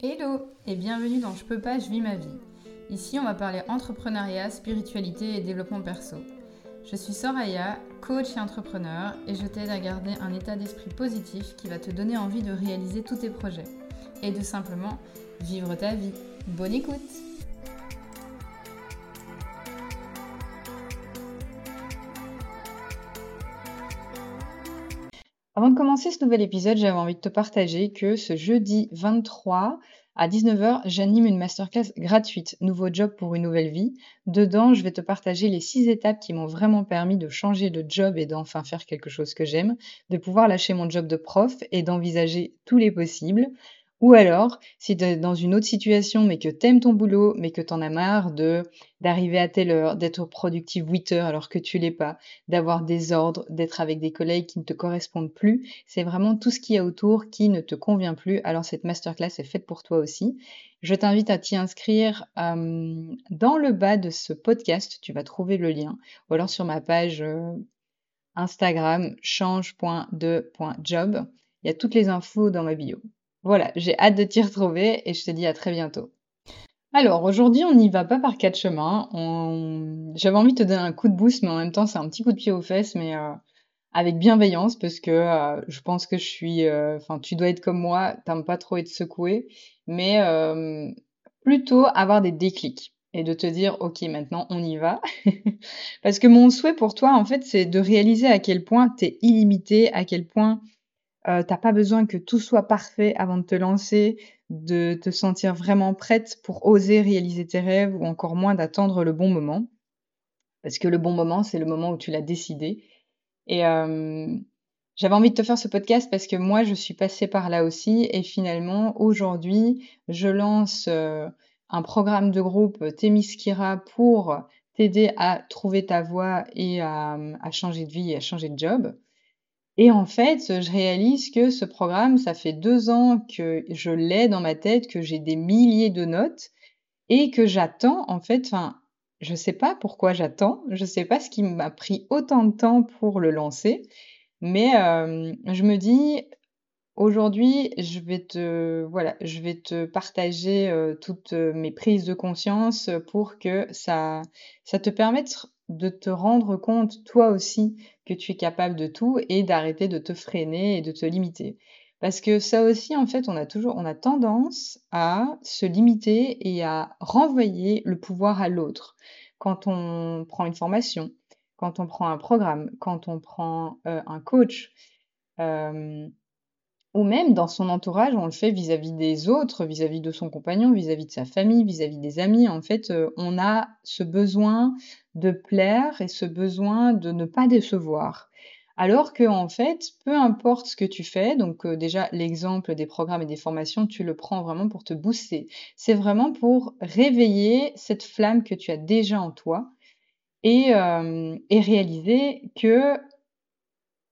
Hello et bienvenue dans Je peux pas, je vis ma vie. Ici, on va parler entrepreneuriat, spiritualité et développement perso. Je suis Soraya, coach et entrepreneur, et je t'aide à garder un état d'esprit positif qui va te donner envie de réaliser tous tes projets et de simplement vivre ta vie. Bonne écoute Avant de commencer ce nouvel épisode, j'avais envie de te partager que ce jeudi 23 à 19h, j'anime une masterclass gratuite, Nouveau job pour une nouvelle vie. Dedans, je vais te partager les six étapes qui m'ont vraiment permis de changer de job et d'enfin faire quelque chose que j'aime, de pouvoir lâcher mon job de prof et d'envisager tous les possibles. Ou alors, si tu es dans une autre situation, mais que t'aimes ton boulot, mais que t'en as marre de d'arriver à telle heure, d'être productif 8 heures alors que tu l'es pas, d'avoir des ordres, d'être avec des collègues qui ne te correspondent plus, c'est vraiment tout ce qu'il y a autour qui ne te convient plus. Alors cette masterclass est faite pour toi aussi. Je t'invite à t'y inscrire euh, dans le bas de ce podcast. Tu vas trouver le lien, ou alors sur ma page euh, Instagram change.de.job. Il y a toutes les infos dans ma bio. Voilà, j'ai hâte de t'y retrouver et je te dis à très bientôt. Alors aujourd'hui, on n'y va pas par quatre chemins. J'avais envie de te donner un coup de boost, mais en même temps, c'est un petit coup de pied aux fesses, mais euh, avec bienveillance, parce que euh, je pense que je suis... euh, Enfin, tu dois être comme moi, t'aimes pas trop être secoué, mais plutôt avoir des déclics et de te dire, ok, maintenant on y va. Parce que mon souhait pour toi, en fait, c'est de réaliser à quel point t'es illimité, à quel point euh, t'as pas besoin que tout soit parfait avant de te lancer, de te sentir vraiment prête pour oser réaliser tes rêves ou encore moins d'attendre le bon moment. Parce que le bon moment, c'est le moment où tu l'as décidé. Et euh, j'avais envie de te faire ce podcast parce que moi, je suis passée par là aussi. Et finalement, aujourd'hui, je lance euh, un programme de groupe Témiskira pour t'aider à trouver ta voie et à changer de vie et à changer de job. Et en fait, je réalise que ce programme, ça fait deux ans que je l'ai dans ma tête, que j'ai des milliers de notes et que j'attends, en fait, enfin, je sais pas pourquoi j'attends, je sais pas ce qui m'a pris autant de temps pour le lancer, mais euh, je me dis, aujourd'hui, je vais te, voilà, je vais te partager euh, toutes mes prises de conscience pour que ça te permette de te rendre compte toi aussi tu es capable de tout et d'arrêter de te freiner et de te limiter. Parce que ça aussi, en fait, on a toujours, on a tendance à se limiter et à renvoyer le pouvoir à l'autre. Quand on prend une formation, quand on prend un programme, quand on prend euh, un coach, euh, ou même dans son entourage, on le fait vis-à-vis des autres, vis-à-vis de son compagnon, vis-à-vis de sa famille, vis-à-vis des amis. En fait, euh, on a ce besoin de plaire et ce besoin de ne pas décevoir. Alors que en fait, peu importe ce que tu fais, donc euh, déjà l'exemple des programmes et des formations, tu le prends vraiment pour te booster. C'est vraiment pour réveiller cette flamme que tu as déjà en toi et, euh, et réaliser que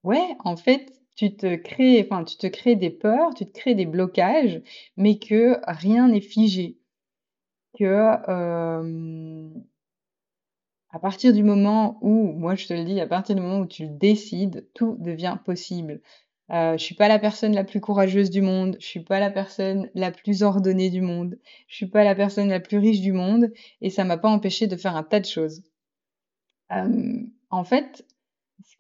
ouais, en fait, tu te crées, enfin, tu te crées des peurs, tu te crées des blocages, mais que rien n'est figé. Que euh, à partir du moment où, moi je te le dis, à partir du moment où tu le décides, tout devient possible. Euh, je suis pas la personne la plus courageuse du monde, je suis pas la personne la plus ordonnée du monde, je suis pas la personne la plus riche du monde, et ça m'a pas empêché de faire un tas de choses. Euh, en fait,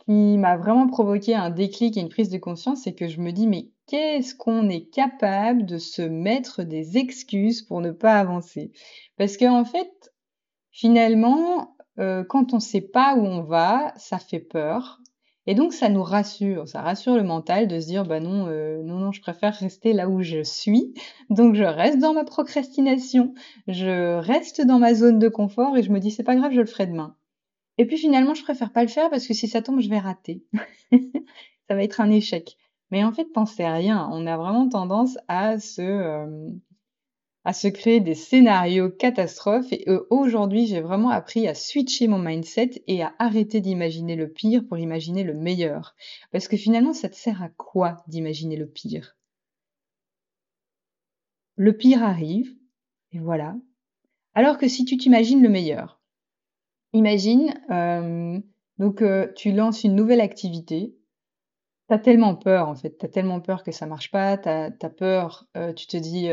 qui m'a vraiment provoqué un déclic et une prise de conscience, c'est que je me dis, mais qu'est-ce qu'on est capable de se mettre des excuses pour ne pas avancer? Parce qu'en en fait, finalement, euh, quand on ne sait pas où on va, ça fait peur. Et donc ça nous rassure, ça rassure le mental de se dire bah non, euh, non, non, je préfère rester là où je suis. Donc je reste dans ma procrastination, je reste dans ma zone de confort et je me dis c'est pas grave, je le ferai demain. Et puis finalement, je préfère pas le faire parce que si ça tombe, je vais rater. ça va être un échec. Mais en fait, pensez à rien. On a vraiment tendance à se, euh, à se créer des scénarios catastrophes. Et euh, aujourd'hui, j'ai vraiment appris à switcher mon mindset et à arrêter d'imaginer le pire pour imaginer le meilleur. Parce que finalement, ça te sert à quoi d'imaginer le pire? Le pire arrive, et voilà. Alors que si tu t'imagines le meilleur, Imagine, euh, donc euh, tu lances une nouvelle activité. Tu as tellement peur en fait, tu as tellement peur que ça marche pas, tu as, peur, euh, tu te dis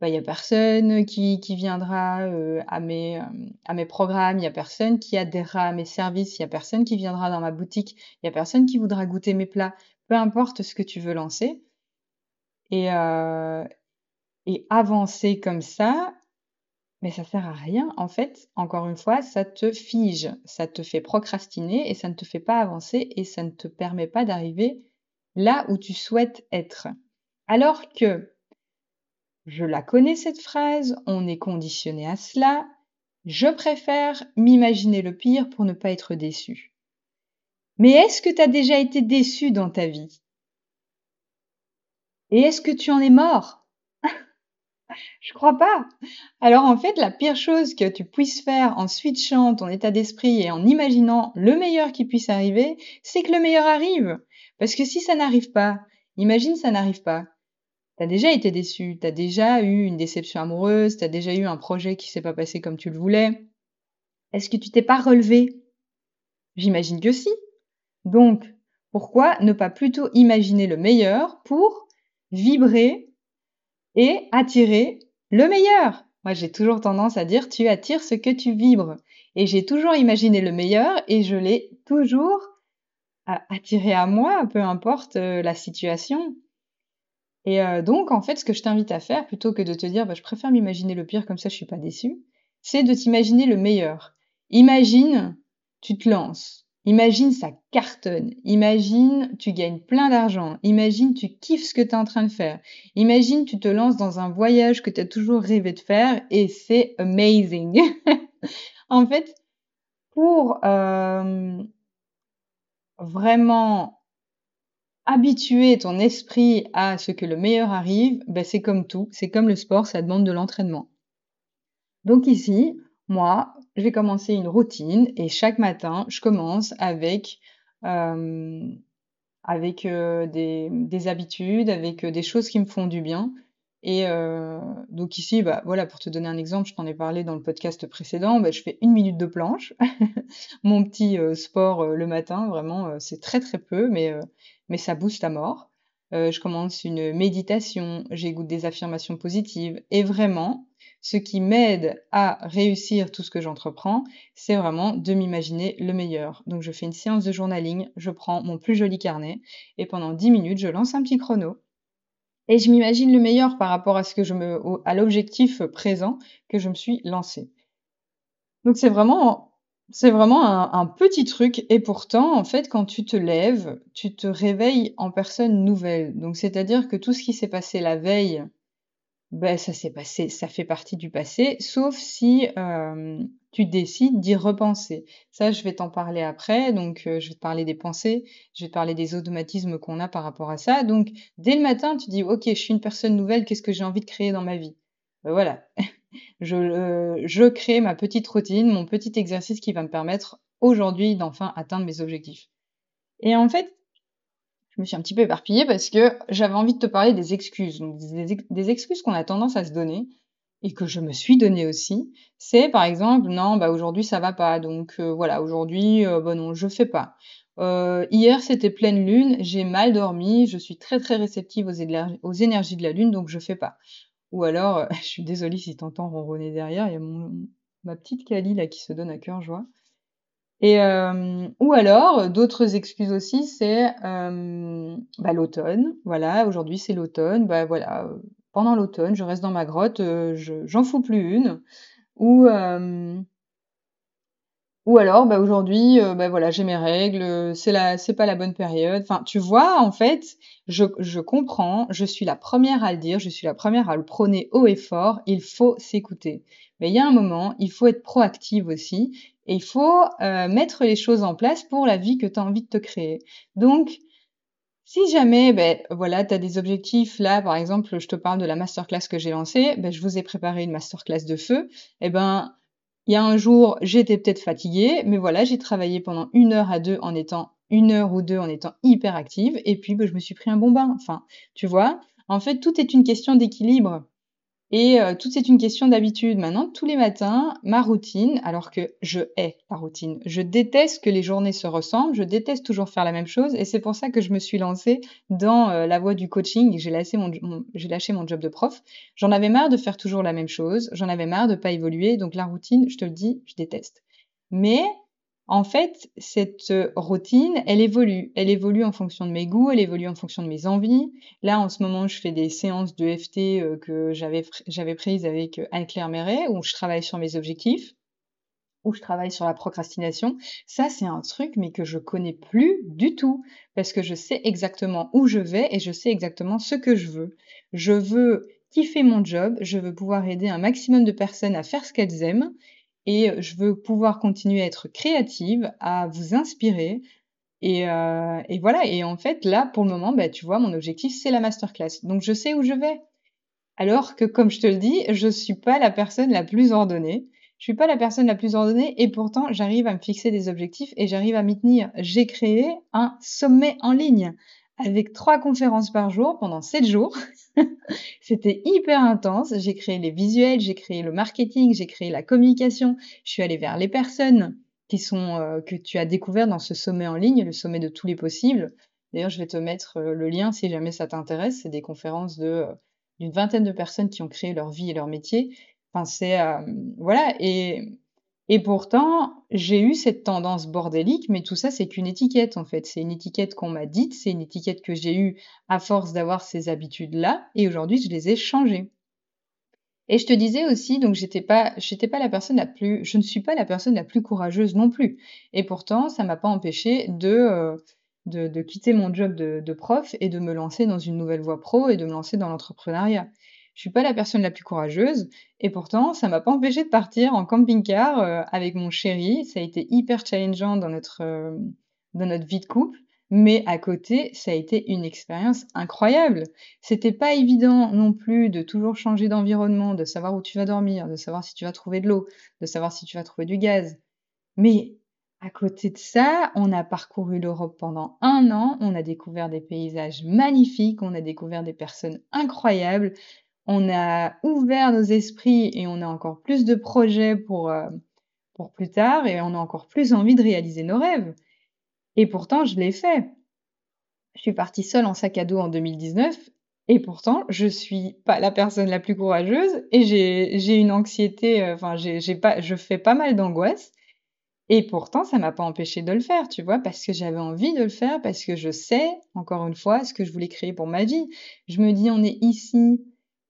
bah, il y a personne qui, qui viendra euh, à, mes, euh, à mes programmes, il y a personne qui adhérera à mes services, il y a personne qui viendra dans ma boutique, il y a personne qui voudra goûter mes plats, peu importe ce que tu veux lancer. Et, euh, et avancer comme ça, mais ça sert à rien. En fait, encore une fois, ça te fige, ça te fait procrastiner et ça ne te fait pas avancer et ça ne te permet pas d'arriver là où tu souhaites être. Alors que je la connais cette phrase, on est conditionné à cela, je préfère m'imaginer le pire pour ne pas être déçu. Mais est-ce que tu as déjà été déçu dans ta vie? Et est-ce que tu en es mort? Je crois pas. Alors en fait, la pire chose que tu puisses faire en switchant ton état d'esprit et en imaginant le meilleur qui puisse arriver, c'est que le meilleur arrive. Parce que si ça n'arrive pas, imagine ça n'arrive pas. T'as déjà été déçu, t'as déjà eu une déception amoureuse, t'as déjà eu un projet qui s'est pas passé comme tu le voulais. Est-ce que tu t'es pas relevé? J'imagine que si. Donc, pourquoi ne pas plutôt imaginer le meilleur pour vibrer et attirer le meilleur Moi, j'ai toujours tendance à dire tu attires ce que tu vibres. Et j'ai toujours imaginé le meilleur et je l'ai toujours attiré à moi, peu importe euh, la situation. Et euh, donc, en fait, ce que je t'invite à faire, plutôt que de te dire, bah, je préfère m'imaginer le pire, comme ça je suis pas déçu, c'est de t'imaginer le meilleur. Imagine, tu te lances. Imagine, ça cartonne. Imagine, tu gagnes plein d'argent. Imagine, tu kiffes ce que tu es en train de faire. Imagine, tu te lances dans un voyage que tu as toujours rêvé de faire et c'est amazing. en fait, pour euh, vraiment habituer ton esprit à ce que le meilleur arrive, ben c'est comme tout, c'est comme le sport, ça demande de l'entraînement. Donc ici, moi, je vais commencer une routine et chaque matin, je commence avec euh, avec euh, des, des, habitudes, avec euh, des choses qui me font du bien. Et donc ici, bah, voilà, pour te donner un exemple, je t'en ai parlé dans le podcast précédent, bah, je fais une minute de planche, mon petit sport le matin, vraiment, c'est très très peu, mais, mais ça booste à mort. je commence une méditation, j'écoute des affirmations positives, et vraiment, ce qui m'aide à réussir tout ce que j'entreprends, c'est vraiment de m'imaginer le meilleur. Donc je fais une séance de journaling, je prends mon plus joli carnet, et pendant 10 minutes, je lance un petit chrono et je m'imagine le meilleur par rapport à ce que je me, à l'objectif présent que je me suis lancé. Donc c'est vraiment, c'est vraiment un, un, petit truc et pourtant, en fait, quand tu te lèves, tu te réveilles en personne nouvelle. Donc c'est-à-dire que tout ce qui s'est passé la veille ben, ça s'est passé, ça fait partie du passé, sauf si euh, tu décides d'y repenser. Ça, je vais t'en parler après. Donc, euh, je vais te parler des pensées, je vais te parler des automatismes qu'on a par rapport à ça. Donc, dès le matin, tu dis, ok, je suis une personne nouvelle, qu'est-ce que j'ai envie de créer dans ma vie? Ben, Voilà, je, euh, je crée ma petite routine, mon petit exercice qui va me permettre aujourd'hui d'enfin atteindre mes objectifs. Et en fait, je me suis un petit peu éparpillée parce que j'avais envie de te parler des excuses. des, excuses qu'on a tendance à se donner et que je me suis donné aussi. C'est par exemple, non, bah aujourd'hui ça va pas, donc euh, voilà, aujourd'hui, euh, bah non, je fais pas. Euh, hier c'était pleine lune, j'ai mal dormi, je suis très très réceptive aux, aux, énergies de la lune, donc je fais pas. Ou alors, je suis désolée si t'entends ronronner derrière, il y a mon, ma petite Kali là qui se donne à cœur joie. Et euh, ou alors d'autres excuses aussi, c'est euh, bah, l'automne. Voilà, aujourd'hui c'est l'automne. Bah voilà, pendant l'automne, je reste dans ma grotte, euh, je, j'en fous plus une. Ou ou alors, bah aujourd'hui, bah voilà, j'ai mes règles, c'est la, c'est pas la bonne période. Enfin, tu vois, en fait, je, je comprends, je suis la première à le dire, je suis la première à le prôner haut et fort. Il faut s'écouter. Mais il y a un moment, il faut être proactive aussi et il faut euh, mettre les choses en place pour la vie que tu as envie de te créer. Donc, si jamais, ben, voilà, tu as des objectifs, là, par exemple, je te parle de la masterclass que j'ai lancée, ben, je vous ai préparé une masterclass de feu, eh ben, il y a un jour, j'étais peut-être fatiguée, mais voilà, j'ai travaillé pendant une heure à deux en étant une heure ou deux en étant hyper active, et puis ben, je me suis pris un bon bain. Enfin, tu vois, en fait, tout est une question d'équilibre. Et euh, tout c'est une question d'habitude. Maintenant, tous les matins, ma routine, alors que je hais la routine, je déteste que les journées se ressemblent, je déteste toujours faire la même chose, et c'est pour ça que je me suis lancée dans euh, la voie du coaching et j'ai lâché mon, j'ai lâché mon job de prof. J'en avais marre de faire toujours la même chose, j'en avais marre de pas évoluer, donc la routine, je te le dis, je déteste. Mais en fait, cette euh, routine, elle évolue. Elle évolue en fonction de mes goûts, elle évolue en fonction de mes envies. Là, en ce moment, je fais des séances de FT euh, que j'avais, prises avec euh, Anne-Claire Méret, où je travaille sur mes objectifs, où je travaille sur la procrastination. Ça, c'est un truc, mais que je connais plus du tout, parce que je sais exactement où je vais et je sais exactement ce que je veux. Je veux kiffer mon job, je veux pouvoir aider un maximum de personnes à faire ce qu'elles aiment, et je veux pouvoir continuer à être créative, à vous inspirer. Et, euh, voilà, et en fait, là, pour le moment, bah, tu vois, mon objectif, c'est la masterclass. Donc, je sais où je vais. Alors que, comme je te le dis, je suis pas la personne la plus ordonnée. Je suis pas la personne la plus ordonnée et pourtant, j'arrive à me fixer des objectifs et j'arrive à m'y tenir. J'ai créé un sommet en ligne avec trois conférences par jour pendant sept jours. C'était hyper intense. J'ai créé les visuels, j'ai créé le marketing, j'ai créé la communication. Je suis allée vers les personnes qui sont euh, que tu as découvert dans ce sommet en ligne, le sommet de tous les possibles. D'ailleurs, je vais te mettre euh, le lien si jamais ça t'intéresse. C'est des conférences de euh, d'une vingtaine de personnes qui ont créé leur vie et leur métier. Enfin, c'est voilà et et pourtant, j'ai eu cette tendance bordélique, mais tout ça, c'est qu'une étiquette, en fait. C'est une étiquette qu'on m'a dite, c'est une étiquette que j'ai eue à force d'avoir ces habitudes-là, et aujourd'hui, je les ai changées. Et je te disais aussi, donc j'étais pas, j'étais pas la personne la plus, je ne suis pas la personne la plus courageuse non plus. Et pourtant, ça m'a pas empêché de, euh, de, quitter mon job de, de prof et de me lancer dans une nouvelle voie pro et de me lancer dans l'entrepreneuriat. Je suis pas la personne la plus courageuse et pourtant ça m'a pas empêché de partir en camping-car euh, avec mon chéri. Ça a été hyper challengeant dans notre euh, dans notre vie de couple, mais à côté ça a été une expérience incroyable. C'était pas évident non plus de toujours changer d'environnement, de savoir où tu vas dormir, de savoir si tu vas trouver de l'eau, de savoir si tu vas trouver du gaz. Mais à côté de ça, on a parcouru l'Europe pendant un an, on a découvert des paysages magnifiques, on a découvert des personnes incroyables, on a ouvert nos esprits et on a encore plus de projets pour, euh, pour plus tard et on a encore plus envie de réaliser nos rêves. Et pourtant, je l'ai fait. Je suis partie seule en sac à dos en 2019 et pourtant, je suis pas la personne la plus courageuse et j'ai une anxiété, euh, enfin, pas, je fais pas mal d'angoisse. Et pourtant, ça m'a pas empêché de le faire, tu vois, parce que j'avais envie de le faire, parce que je sais, encore une fois, ce que je voulais créer pour ma vie. Je me dis, on est ici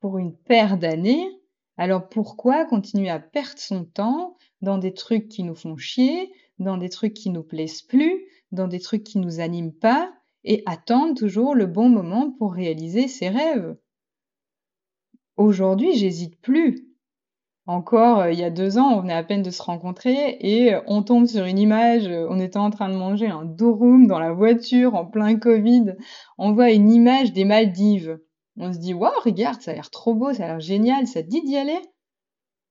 pour une paire d'années, alors pourquoi continuer à perdre son temps dans des trucs qui nous font chier, dans des trucs qui nous plaisent plus, dans des trucs qui nous animent pas, et attendre toujours le bon moment pour réaliser ses rêves? Aujourd'hui, j'hésite plus. Encore euh, il y a deux ans, on venait à peine de se rencontrer et euh, on tombe sur une image, euh, on était en train de manger un durum dans la voiture en plein Covid, on voit une image des Maldives. On se dit, waouh, regarde, ça a l'air trop beau, ça a l'air génial, ça te dit d'y aller?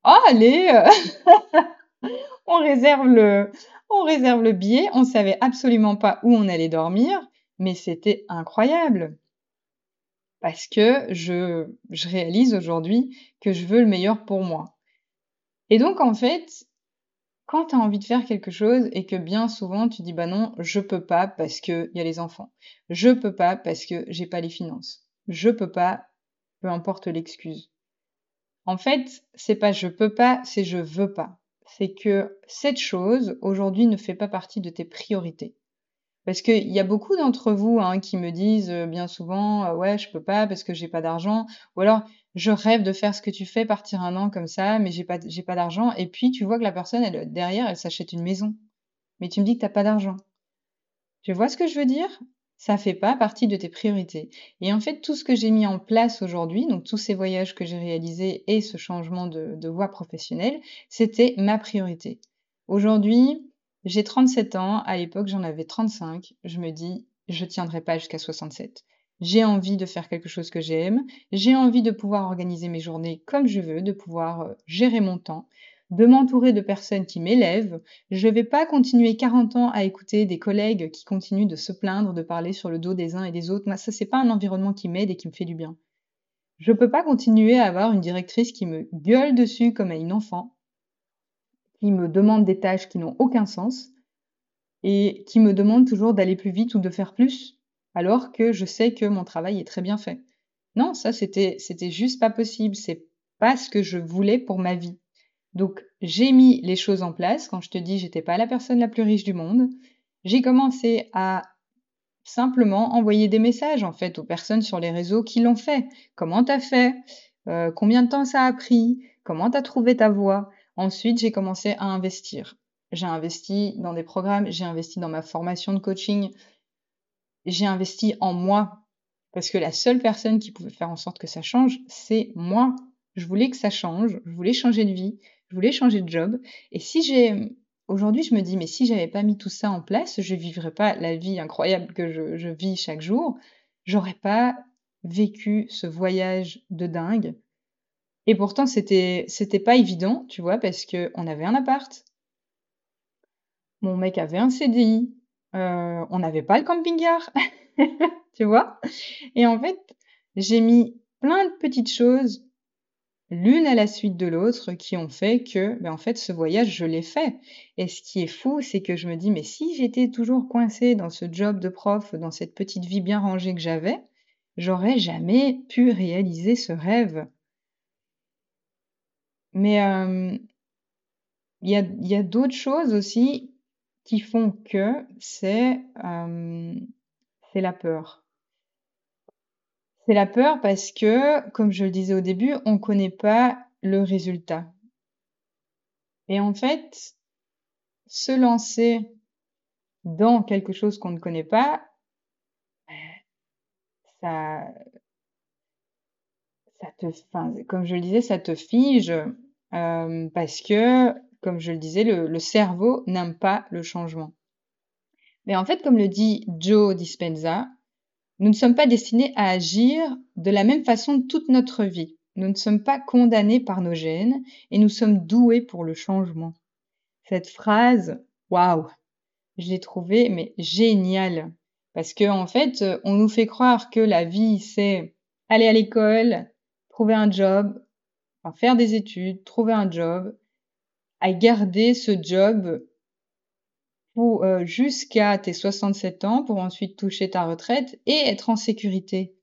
Allez On réserve le, on réserve le billet, on savait absolument pas où on allait dormir, mais c'était incroyable. Parce que je, je réalise aujourd'hui que je veux le meilleur pour moi. Et donc, en fait, quand tu as envie de faire quelque chose et que bien souvent tu dis bah non, je peux pas parce qu'il y a les enfants. Je peux pas parce que j'ai pas les finances je peux pas, peu importe l'excuse. En fait, c'est pas je peux pas, c'est je veux pas. C'est que cette chose, aujourd'hui, ne fait pas partie de tes priorités. Parce qu'il y a beaucoup d'entre vous hein, qui me disent euh, bien souvent euh, ouais je peux pas parce que j'ai pas d'argent ou alors je rêve de faire ce que tu fais partir un an comme ça mais j'ai pas j'ai pas d'argent et puis tu vois que la personne elle derrière elle s'achète une maison mais tu me dis que t'as pas d'argent tu vois ce que je veux dire? Ça fait pas partie de tes priorités. Et en fait, tout ce que j'ai mis en place aujourd'hui, donc tous ces voyages que j'ai réalisés et ce changement de, de voie professionnelle, c'était ma priorité. Aujourd'hui, j'ai 37 ans, à l'époque j'en avais 35, je me dis, je tiendrai pas jusqu'à 67. J'ai envie de faire quelque chose que j'aime, j'ai envie de pouvoir organiser mes journées comme je veux, de pouvoir euh, gérer mon temps, de m'entourer de personnes qui m'élèvent. Je ne vais pas continuer 40 ans à écouter des collègues qui continuent de se plaindre, de parler sur le dos des uns et des autres. Moi, ça, c'est pas un environnement qui m'aide et qui me fait du bien. Je peux pas continuer à avoir une directrice qui me gueule dessus comme à une enfant, qui me demande des tâches qui n'ont aucun sens et qui me demande toujours d'aller plus vite ou de faire plus, alors que je sais que mon travail est très bien fait. Non, ça c'était c'était juste pas possible, c'est pas ce que je voulais pour ma vie. Donc j'ai mis les choses en place. Quand je te dis j'étais pas la personne la plus riche du monde, j'ai commencé à simplement envoyer des messages en fait aux personnes sur les réseaux qui l'ont fait. Comment t'as fait? Euh, Combien de temps ça a pris? Comment t'as trouvé ta voie? Ensuite, j'ai commencé à investir. J'ai investi dans des programmes, j'ai investi dans ma formation de coaching, j'ai investi en moi parce que la seule personne qui pouvait faire en sorte que ça change, c'est moi. Je voulais que ça change, je voulais changer de vie, je voulais changer de job. Et si j'ai Aujourd'hui, je me dis, mais si j'avais pas mis tout ça en place, je vivrais pas la vie incroyable que je, vis chaque jour. J'aurais pas vécu ce voyage de dingue. Et pourtant, c'était, c'était pas évident, tu vois, parce que on avait un appart. Mon mec avait un CDI. Euh, on n'avait pas le camping-car. tu vois? Et en fait, j'ai mis plein de petites choses l'une à la suite de l'autre qui ont fait que, ben en fait, ce voyage, je l'ai fait. Et ce qui est fou, c'est que je me dis, mais si j'étais toujours coincée dans ce job de prof, dans cette petite vie bien rangée que j'avais, j'aurais jamais pu réaliser ce rêve. Mais euh, il y a, a d'autres choses aussi qui font que c'est euh, c'est la peur. C'est la peur parce que, comme je le disais au début, on ne connaît pas le résultat. Et en fait, se lancer dans quelque chose qu'on ne connaît pas, ça, ça te, comme je le disais, ça te fige euh, parce que, comme je le disais, le, le cerveau n'aime pas le changement. Mais en fait, comme le dit Joe Dispenza, nous ne sommes pas destinés à agir de la même façon toute notre vie. Nous ne sommes pas condamnés par nos gènes et nous sommes doués pour le changement. Cette phrase, waouh, je l'ai trouvée mais géniale parce que en fait, on nous fait croire que la vie c'est aller à l'école, trouver un job, faire des études, trouver un job, à garder ce job euh, jusqu'à tes 67 ans pour ensuite toucher ta retraite et être en sécurité.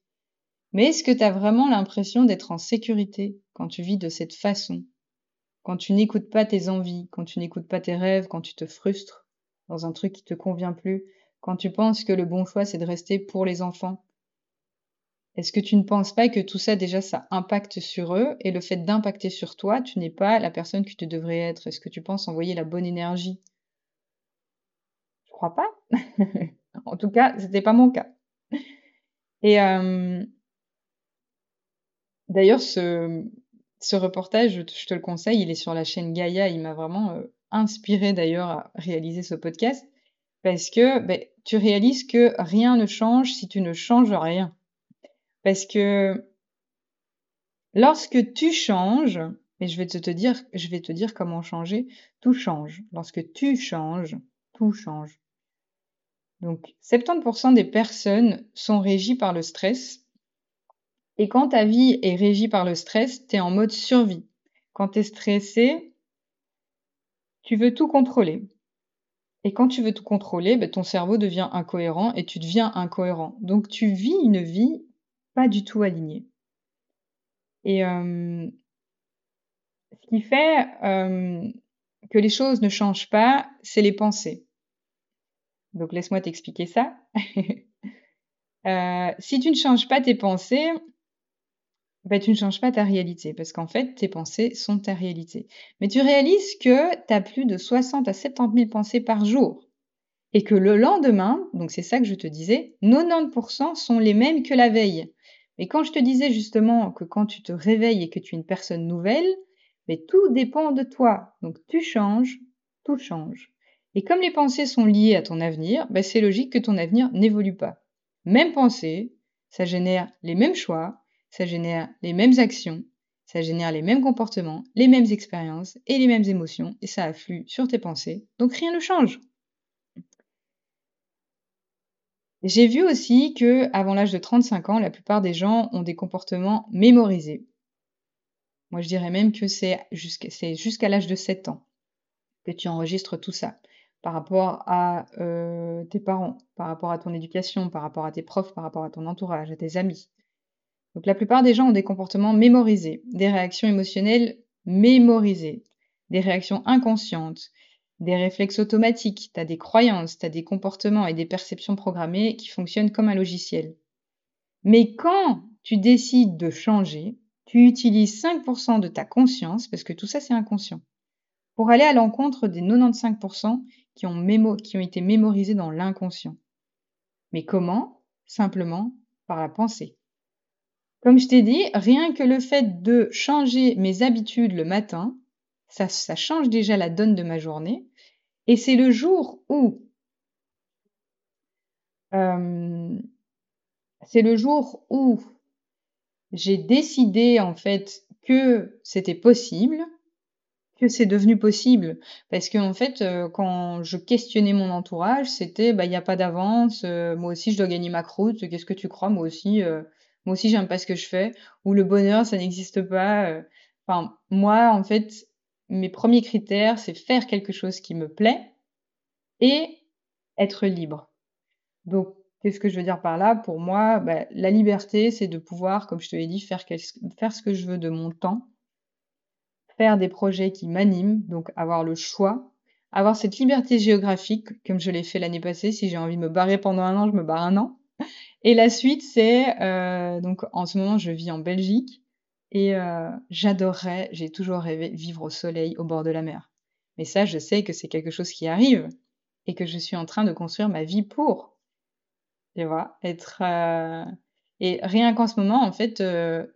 Mais est-ce que tu as vraiment l'impression d'être en sécurité quand tu vis de cette façon? Quand tu n'écoutes pas tes envies, quand tu n'écoutes pas tes rêves, quand tu te frustres dans un truc qui te convient plus, quand tu penses que le bon choix c'est de rester pour les enfants? Est-ce que tu ne penses pas que tout ça déjà ça impacte sur eux et le fait d'impacter sur toi, tu n'es pas la personne que tu devrais être? Est-ce que tu penses envoyer la bonne énergie? Pas. en tout cas, c'était pas mon cas. Et euh, d'ailleurs, ce, reportage, je te, le conseille, il est sur la chaîne Gaïa. Il m'a vraiment euh, inspiré d'ailleurs à réaliser ce podcast parce que ben, tu réalises que rien ne change si tu ne changes rien. Parce que lorsque tu changes, et je vais te dire, je vais te dire comment changer, tout change. Lorsque tu changes, tout change. Donc 70% des personnes sont régies par le stress. Et quand ta vie est régie par le stress, tu es en mode survie. Quand tu es stressé, tu veux tout contrôler. Et quand tu veux tout contrôler, ben, ton cerveau devient incohérent et tu deviens incohérent. Donc tu vis une vie pas du tout alignée. Et euh, ce qui fait euh, que les choses ne changent pas, c'est les pensées. Donc laisse-moi t'expliquer ça. euh, si tu ne changes pas tes pensées, bah, tu ne changes pas ta réalité, parce qu'en fait, tes pensées sont ta réalité. Mais tu réalises que tu as plus de 60 à 70 000 pensées par jour. Et que le lendemain, donc c'est ça que je te disais, 90% sont les mêmes que la veille. Mais quand je te disais justement que quand tu te réveilles et que tu es une personne nouvelle, mais tout dépend de toi. Donc tu changes, tout change. Et comme les pensées sont liées à ton avenir, bah, c'est logique que ton avenir n'évolue pas. Même pensée, ça génère les mêmes choix, ça génère les mêmes actions, ça génère les mêmes comportements, les mêmes expériences et les mêmes émotions, et ça afflue sur tes pensées, donc rien ne change. J'ai vu aussi que avant l'âge de 35 ans, la plupart des gens ont des comportements mémorisés. Moi, je dirais même que c'est jusqu'à l'âge de 7 ans que tu enregistres tout ça par rapport à euh, tes parents, par rapport à ton éducation, par rapport à tes profs, par rapport à ton entourage, à tes amis. Donc la plupart des gens ont des comportements mémorisés, des réactions émotionnelles mémorisées, des réactions inconscientes, des réflexes automatiques, tu as des croyances, tu as des comportements et des perceptions programmées qui fonctionnent comme un logiciel. Mais quand tu décides de changer, tu utilises 5% de ta conscience, parce que tout ça c'est inconscient, pour aller à l'encontre des 95% qui ont, été mémorisés dans l'inconscient. Mais comment? Simplement par la pensée. Comme je t'ai dit, rien que le fait de changer mes habitudes le matin, ça, ça change déjà la donne de ma journée. Et c'est le jour où euh, c'est le jour où j'ai décidé en fait que c'était possible, que c'est devenu possible. Parce que en fait, euh, quand je questionnais mon entourage, c'était bah il n'y a pas d'avance, euh, moi aussi je dois gagner ma croûte, qu'est-ce que tu crois? Moi aussi, moi aussi j'aime pas ce que je fais, ou le bonheur ça n'existe pas. Enfin, moi en fait, mes premiers critères, c'est faire quelque chose qui me plaît et être libre. Donc, qu'est-ce que je veux dire par là? Pour moi, bah, la liberté, c'est de pouvoir, comme je te l'ai dit, faire, faire ce que je veux de mon temps, faire des projets qui m'animent, donc avoir le choix, avoir cette liberté géographique, comme je l'ai fait l'année passée. Si j'ai envie de me barrer pendant un an, je me barre un an. Et la suite, c'est euh, donc en ce moment, je vis en Belgique. Et euh, j'adorerais, j'ai toujours rêvé vivre au soleil au bord de la mer. Mais ça, je sais que c'est quelque chose qui arrive et que je suis en train de construire ma vie pour. Tu vois, être. Euh, et rien qu'en ce moment, en fait, euh,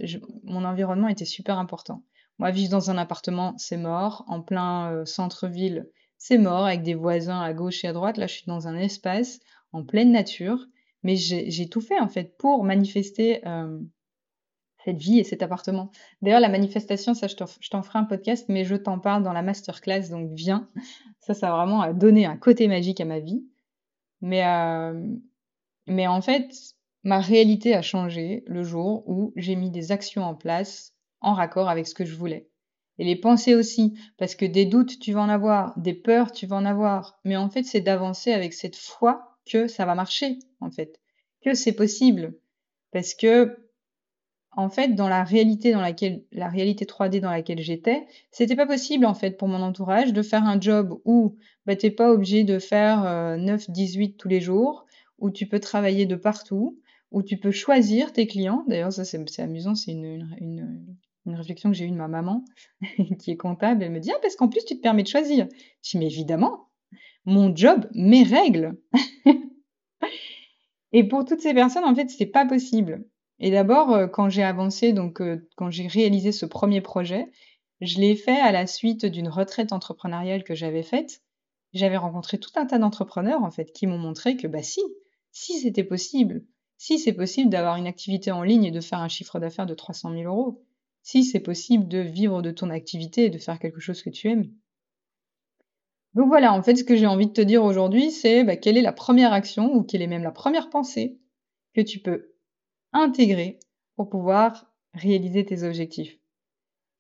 mon environnement était super important. Moi, vivre dans un appartement, c'est mort. En plein centre-ville, c'est mort, avec des voisins à gauche et à droite. Là, je suis dans un espace en pleine nature. Mais j'ai tout fait, en fait, pour manifester cette vie et cet appartement. D'ailleurs, la manifestation, ça, je t'en ferai un podcast, mais je t'en parle dans la masterclass, donc viens. Ça, ça a vraiment donné un côté magique à ma vie. Mais, euh, mais en fait, ma réalité a changé le jour où j'ai mis des actions en place en raccord avec ce que je voulais. Et les pensées aussi, parce que des doutes, tu vas en avoir, des peurs, tu vas en avoir. Mais en fait, c'est d'avancer avec cette foi que ça va marcher, en fait, que c'est possible. Parce que en fait, dans la réalité dans laquelle, la réalité 3D dans laquelle j'étais, c'était pas possible, en fait, pour mon entourage de faire un job où, bah, t'es pas obligé de faire 9, euh, 18 tous les jours, où tu peux travailler de partout, où tu peux choisir tes clients. D'ailleurs, ça, c'est amusant, c'est une, réflexion que j'ai eue de ma maman, qui est comptable. Elle me dit, ah, parce qu'en plus, tu te permets de choisir. Je dis, mais évidemment, mon job, mes règles. Et pour toutes ces personnes, en fait, c'est pas possible. Et d'abord, euh, quand j'ai avancé, donc euh, quand j'ai réalisé ce premier projet, je l'ai fait à la suite d'une retraite entrepreneuriale que j'avais faite. J'avais rencontré tout un tas d'entrepreneurs en fait qui m'ont montré que bah si, si c'était possible, si c'est possible d'avoir une activité en ligne et de faire un chiffre d'affaires de 300 000 euros, si c'est possible de vivre de ton activité et de faire quelque chose que tu aimes. Donc voilà, en fait, ce que j'ai envie de te dire aujourd'hui, c'est bah, quelle est la première action ou quelle est même la première pensée que tu peux intégrer pour pouvoir réaliser tes objectifs.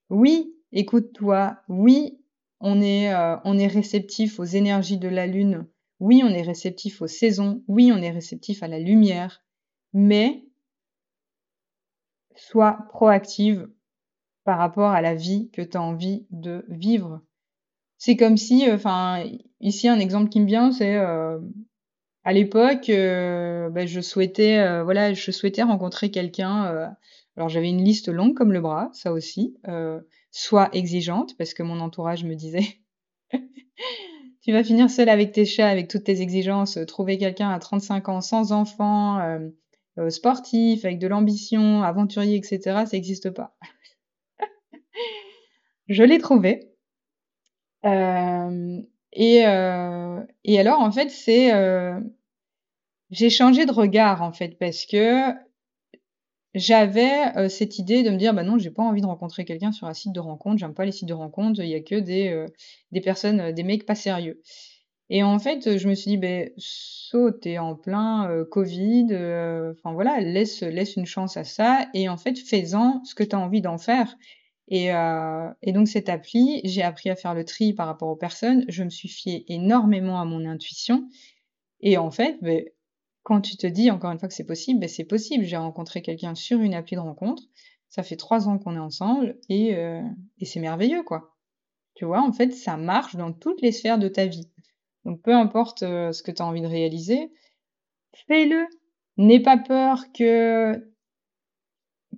Oui, écoute-toi. Oui, on est, euh, on est réceptif aux énergies de la lune. Oui, on est réceptif aux saisons. Oui, on est réceptif à la lumière. Mais sois proactive par rapport à la vie que tu as envie de vivre. C'est comme si, enfin, ici un exemple qui me vient, c'est euh, à l'époque, euh, bah, je souhaitais, euh, voilà, je souhaitais rencontrer quelqu'un. Euh, alors j'avais une liste longue comme le bras, ça aussi, soit exigeante parce que mon entourage me disait, tu vas finir seule avec tes chats, avec toutes tes exigences. Trouver quelqu'un à 35 ans, sans enfant, sportif, avec de l'ambition, aventurier, etc. Ça n'existe pas. Je l'ai trouvé. et, et alors, en fait, c'est j'ai changé de regard en fait parce que j'avais euh, cette idée de me dire bah non j'ai pas envie de rencontrer quelqu'un sur un site de rencontre j'aime pas les sites de rencontre il y a que des euh, personnes euh, des mecs pas sérieux Et en fait, je me suis dit, ben, en plein euh, Covid, euh, enfin voilà, laisse, laisse une chance à ça, et en fait, fais-en ce que tu as envie d'en faire. Et, euh, et donc, cette appli, j'ai appris à faire le tri par rapport aux personnes, je me suis fiée énormément à mon intuition, et en fait, ben, quand tu te dis, encore une fois, que c'est possible, ben, c'est possible. J'ai rencontré quelqu'un sur une appli de rencontre, ça fait trois ans qu'on est ensemble, et, et c'est merveilleux, quoi. Tu vois, en fait, ça marche dans toutes les sphères de ta vie. Donc peu importe euh, ce que tu as envie de réaliser, fais-le. N'aie pas peur que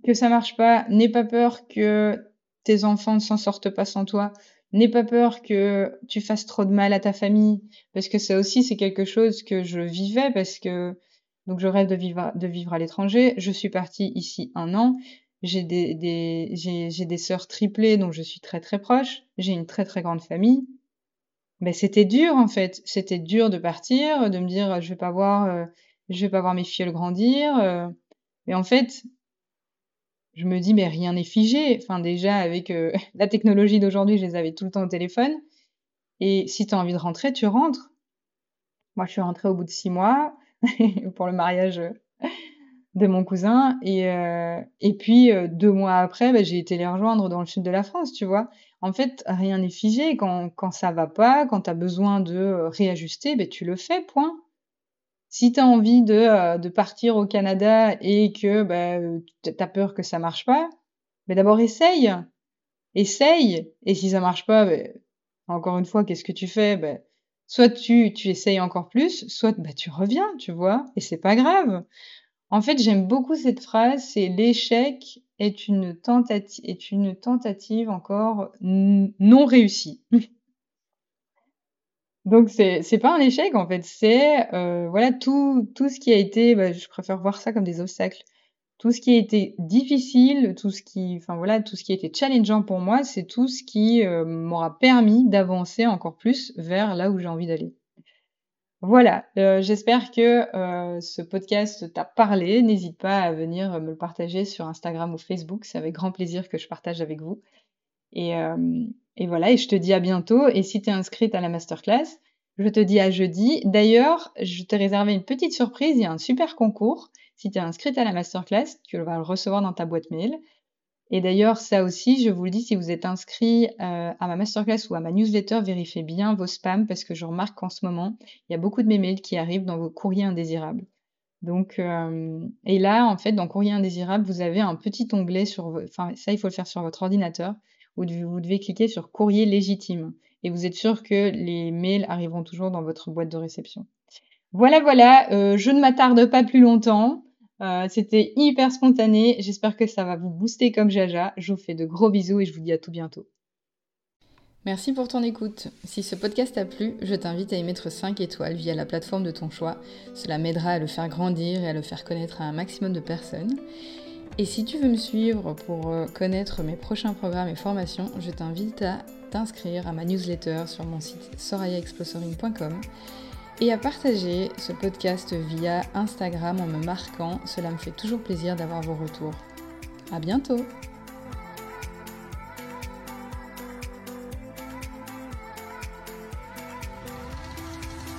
que ça marche pas, n'aie pas peur que tes enfants ne s'en sortent pas sans toi, n'aie pas peur que tu fasses trop de mal à ta famille, parce que ça aussi c'est quelque chose que je vivais parce que donc je rêve de vivre à l'étranger. Je suis partie ici un an. J'ai des, des j'ai des sœurs triplées donc je suis très très proche. J'ai une très très grande famille mais c'était dur en fait. C'était dur de partir, de me dire je vais pas voir, euh, je vais pas voir mes filles grandir. Euh. Mais en fait, je me dis mais rien n'est figé. Enfin déjà avec euh, la technologie d'aujourd'hui, je les avais tout le temps au téléphone. Et si tu as envie de rentrer, tu rentres. Moi, je suis rentrée au bout de six mois pour le mariage de mon cousin. Et, et puis, deux mois après, bah, j'ai été les rejoindre dans le sud de la France, tu vois. En fait, rien n'est figé. Quand, quand ça va pas, quand tu as besoin de euh, réajuster, ben, tu le fais, point. Si tu as envie de, euh, de, partir au Canada et que ben, tu as peur que ça marche pas, ben d'abord essaye. Essaye. Et si ça marche pas, ben, encore une fois, qu'est-ce que tu fais? Ben, Soit tu, tu essayes encore plus, soit ben, tu reviens, tu vois, et c'est pas grave. En fait, j'aime beaucoup cette phrase, c'est l'échec est une tentative, est une tentative encore non réussie. Donc c'est c'est pas un échec en fait, c'est euh, voilà tout tout ce qui a été, bah, je préfère voir ça comme des obstacles. Tout ce qui a été difficile, tout ce qui, enfin voilà, tout ce qui a été challengeant pour moi, c'est tout ce qui euh, m'aura permis d'avancer encore plus vers là où j'ai envie d'aller. Voilà, euh, j'espère que ce podcast t'a parlé. N'hésite pas à venir me le partager sur Instagram ou Facebook. C'est avec grand plaisir que je partage avec vous. Et, euh, et voilà, et je te dis à bientôt. Et si tu es inscrite à la masterclass, je te dis à jeudi. D'ailleurs, je t'ai réservé une petite surprise. Il y a un super concours. Si tu es inscrite à la masterclass, tu vas le recevoir dans ta boîte mail. Et d'ailleurs, ça aussi, je vous le dis, si vous êtes inscrit euh, à ma masterclass ou à ma newsletter, vérifiez bien vos spams parce que je remarque qu'en ce moment, il y a beaucoup de mes mails qui arrivent dans vos courriers indésirables. Donc, euh, et là, en fait, dans courrier indésirable, vous avez un petit onglet sur, enfin, ça, il faut le faire sur votre ordinateur, vous devez cliquer sur courrier légitime. Et vous êtes sûr que les mails arriveront toujours dans votre boîte de réception. Voilà, voilà, euh, je ne m'attarde pas plus longtemps. Euh, c'était hyper spontané. J'espère que ça va vous booster comme Jaja. Je vous fais de gros bisous et je vous dis à tout bientôt. Merci pour ton écoute. Si ce podcast t'a plu, je t'invite à y mettre 5 étoiles via la plateforme de ton choix. Cela m'aidera à le faire grandir et à le faire connaître à un maximum de personnes. Et si tu veux me suivre pour euh, connaître mes prochains programmes et formations, je t'invite à t'inscrire à ma newsletter sur mon site sorayaexplosoring.com et à partager ce podcast via Instagram en me marquant. Cela me fait toujours plaisir d'avoir vos retours. À bientôt!